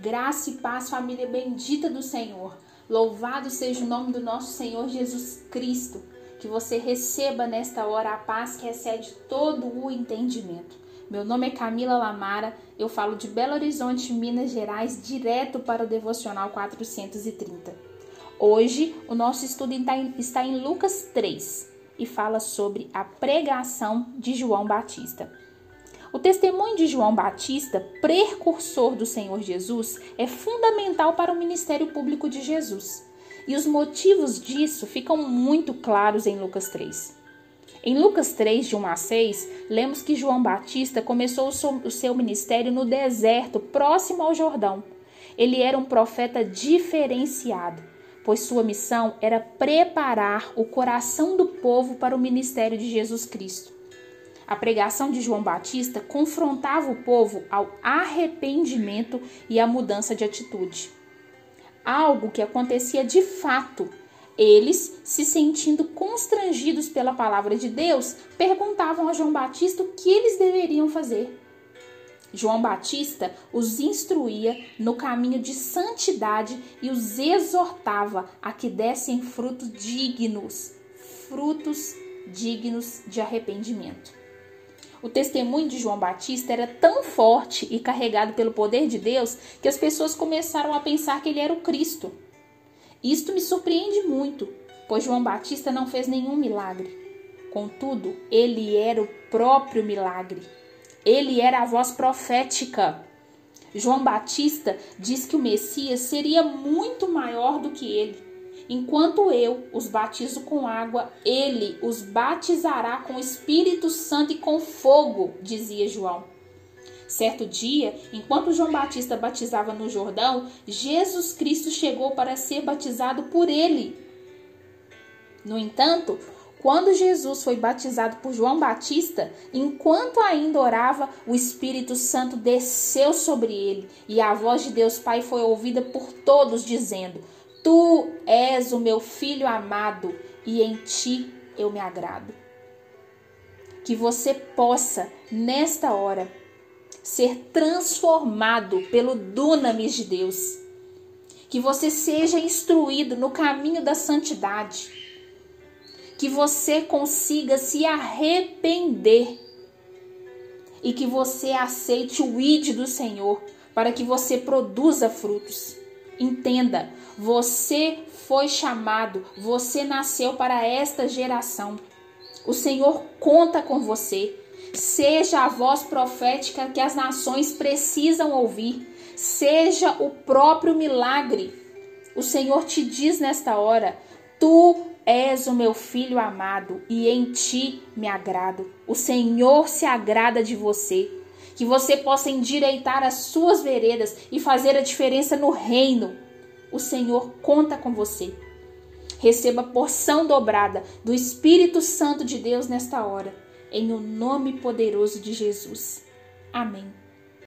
Graça e paz, família bendita do Senhor. Louvado seja o nome do nosso Senhor Jesus Cristo. Que você receba nesta hora a paz que excede todo o entendimento. Meu nome é Camila Lamara, eu falo de Belo Horizonte, Minas Gerais, direto para o Devocional 430. Hoje, o nosso estudo está em Lucas 3 e fala sobre a pregação de João Batista. O testemunho de João Batista, precursor do Senhor Jesus, é fundamental para o ministério público de Jesus. E os motivos disso ficam muito claros em Lucas 3. Em Lucas 3, de 1 a 6, lemos que João Batista começou o seu ministério no deserto, próximo ao Jordão. Ele era um profeta diferenciado, pois sua missão era preparar o coração do povo para o ministério de Jesus Cristo. A pregação de João Batista confrontava o povo ao arrependimento e à mudança de atitude. Algo que acontecia de fato. Eles, se sentindo constrangidos pela palavra de Deus, perguntavam a João Batista o que eles deveriam fazer. João Batista os instruía no caminho de santidade e os exortava a que dessem frutos dignos, frutos dignos de arrependimento. O testemunho de João Batista era tão forte e carregado pelo poder de Deus que as pessoas começaram a pensar que ele era o Cristo. Isto me surpreende muito, pois João Batista não fez nenhum milagre. Contudo, ele era o próprio milagre. Ele era a voz profética. João Batista diz que o Messias seria muito maior do que ele. Enquanto eu os batizo com água, ele os batizará com o Espírito Santo e com fogo, dizia João. Certo dia, enquanto João Batista batizava no Jordão, Jesus Cristo chegou para ser batizado por ele. No entanto, quando Jesus foi batizado por João Batista, enquanto ainda orava, o Espírito Santo desceu sobre ele e a voz de Deus Pai foi ouvida por todos, dizendo: Tu és o meu filho amado e em ti eu me agrado. Que você possa, nesta hora, ser transformado pelo dunamis de Deus. Que você seja instruído no caminho da santidade. Que você consiga se arrepender. E que você aceite o id do Senhor para que você produza frutos. Entenda, você foi chamado, você nasceu para esta geração. O Senhor conta com você. Seja a voz profética que as nações precisam ouvir. Seja o próprio milagre. O Senhor te diz nesta hora: Tu és o meu filho amado e em ti me agrado. O Senhor se agrada de você que você possa endireitar as suas veredas e fazer a diferença no reino. O Senhor conta com você. Receba porção dobrada do Espírito Santo de Deus nesta hora, em o nome poderoso de Jesus. Amém.